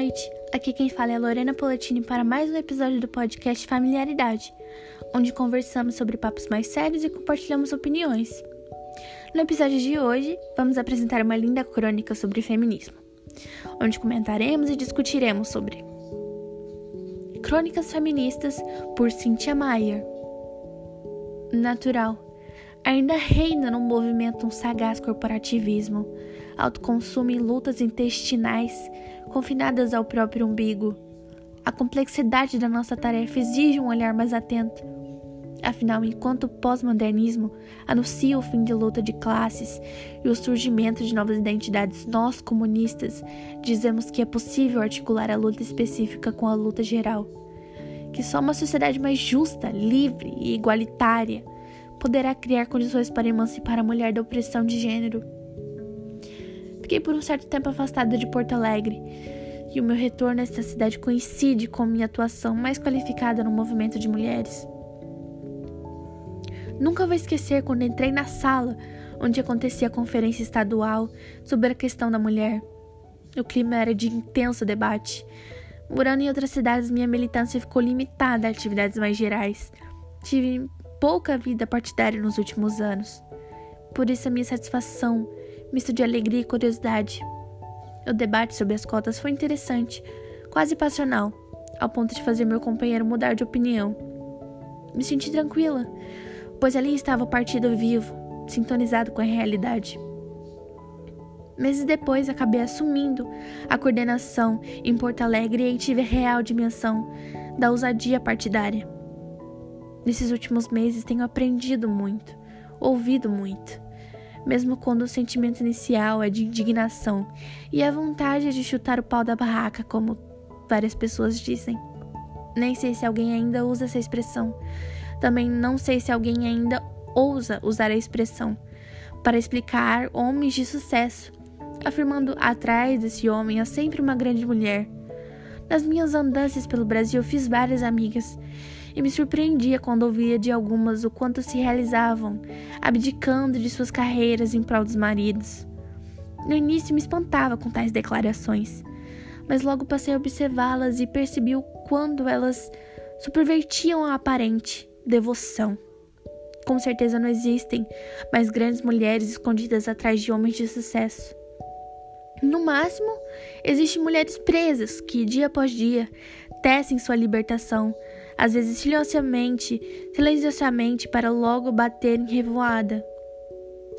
noite. Aqui quem fala é Lorena Polatini para mais um episódio do podcast Familiaridade, onde conversamos sobre papos mais sérios e compartilhamos opiniões. No episódio de hoje, vamos apresentar uma linda crônica sobre feminismo, onde comentaremos e discutiremos sobre Crônicas Feministas por Cynthia Meyer. Natural. Ainda reina no movimento um sagaz corporativismo, autoconsumo e lutas intestinais confinadas ao próprio umbigo. A complexidade da nossa tarefa exige um olhar mais atento. Afinal, enquanto o pós-modernismo anuncia o fim de luta de classes e o surgimento de novas identidades, nós, comunistas, dizemos que é possível articular a luta específica com a luta geral. Que só uma sociedade mais justa, livre e igualitária poderá criar condições para emancipar a mulher da opressão de gênero. Fiquei por um certo tempo afastada de Porto Alegre e o meu retorno a esta cidade coincide com minha atuação mais qualificada no movimento de mulheres. Nunca vou esquecer quando entrei na sala onde acontecia a conferência estadual sobre a questão da mulher. O clima era de intenso debate. Morando em outras cidades, minha militância ficou limitada a atividades mais gerais. Tive pouca vida partidária nos últimos anos. Por isso, a minha satisfação, misto de alegria e curiosidade. O debate sobre as cotas foi interessante, quase passional, ao ponto de fazer meu companheiro mudar de opinião. Me senti tranquila, pois ali estava o partido vivo, sintonizado com a realidade. Meses depois, acabei assumindo a coordenação em Porto Alegre e tive a real dimensão da ousadia partidária. Nesses últimos meses tenho aprendido muito, ouvido muito, mesmo quando o sentimento inicial é de indignação e a vontade é de chutar o pau da barraca, como várias pessoas dizem. Nem sei se alguém ainda usa essa expressão. Também não sei se alguém ainda ousa usar a expressão para explicar homens de sucesso, afirmando atrás desse homem há sempre uma grande mulher. Nas minhas andanças pelo Brasil fiz várias amigas e me surpreendia quando ouvia de algumas o quanto se realizavam, abdicando de suas carreiras em prol dos maridos. No início me espantava com tais declarações, mas logo passei a observá-las e percebi o quanto elas supervertiam a aparente devoção. Com certeza não existem mais grandes mulheres escondidas atrás de homens de sucesso. No máximo, existem mulheres presas que, dia após dia, tecem sua libertação, às vezes silenciosamente, silenciosamente para logo bater em revoada.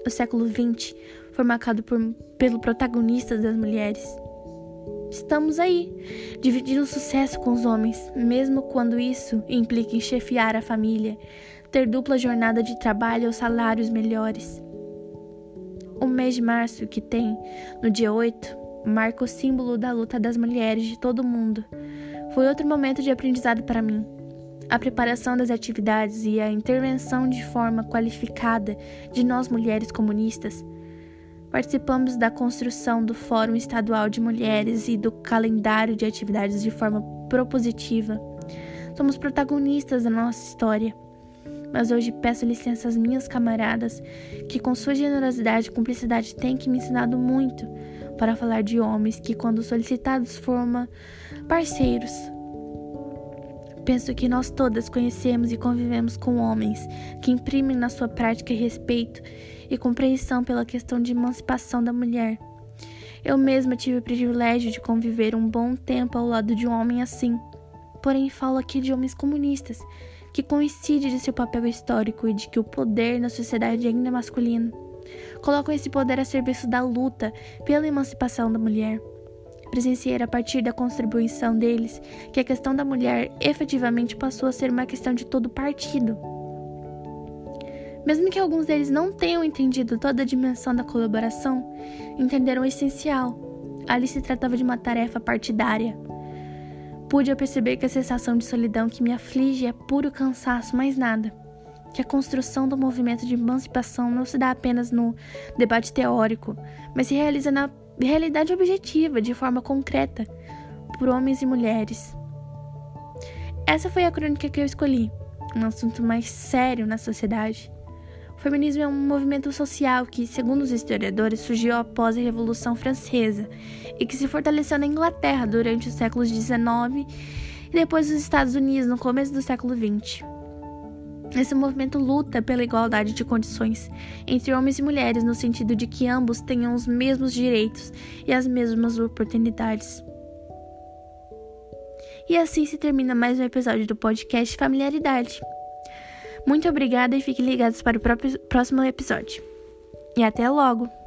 O século XX foi marcado por, pelo protagonista das mulheres. Estamos aí, dividindo o sucesso com os homens, mesmo quando isso implica em chefiar a família, ter dupla jornada de trabalho ou salários melhores. O mês de março, que tem, no dia 8, marca o símbolo da luta das mulheres de todo o mundo. Foi outro momento de aprendizado para mim. A preparação das atividades e a intervenção de forma qualificada de nós mulheres comunistas. Participamos da construção do Fórum Estadual de Mulheres e do calendário de atividades de forma propositiva. Somos protagonistas da nossa história. Mas hoje peço licença às minhas camaradas, que com sua generosidade e cumplicidade têm que me ensinado muito para falar de homens que, quando solicitados, formam parceiros, Penso que nós todas conhecemos e convivemos com homens que imprimem na sua prática respeito e compreensão pela questão de emancipação da mulher. Eu mesma tive o privilégio de conviver um bom tempo ao lado de um homem assim. Porém, falo aqui de homens comunistas, que coincide de seu papel histórico e de que o poder na sociedade ainda é masculino. Colocam esse poder a serviço da luta pela emancipação da mulher presenciei a partir da contribuição deles que a questão da mulher efetivamente passou a ser uma questão de todo partido. Mesmo que alguns deles não tenham entendido toda a dimensão da colaboração, entenderam o essencial. Ali se tratava de uma tarefa partidária. Pude perceber que a sensação de solidão que me aflige é puro cansaço, mais nada. Que a construção do movimento de emancipação não se dá apenas no debate teórico, mas se realiza na realidade objetiva, de forma concreta, por homens e mulheres. Essa foi a crônica que eu escolhi, um assunto mais sério na sociedade. O feminismo é um movimento social que, segundo os historiadores, surgiu após a Revolução Francesa e que se fortaleceu na Inglaterra durante os séculos XIX e depois nos Estados Unidos no começo do século XX. Esse movimento luta pela igualdade de condições entre homens e mulheres, no sentido de que ambos tenham os mesmos direitos e as mesmas oportunidades. E assim se termina mais um episódio do podcast Familiaridade. Muito obrigada e fiquem ligados para o próximo episódio. E até logo!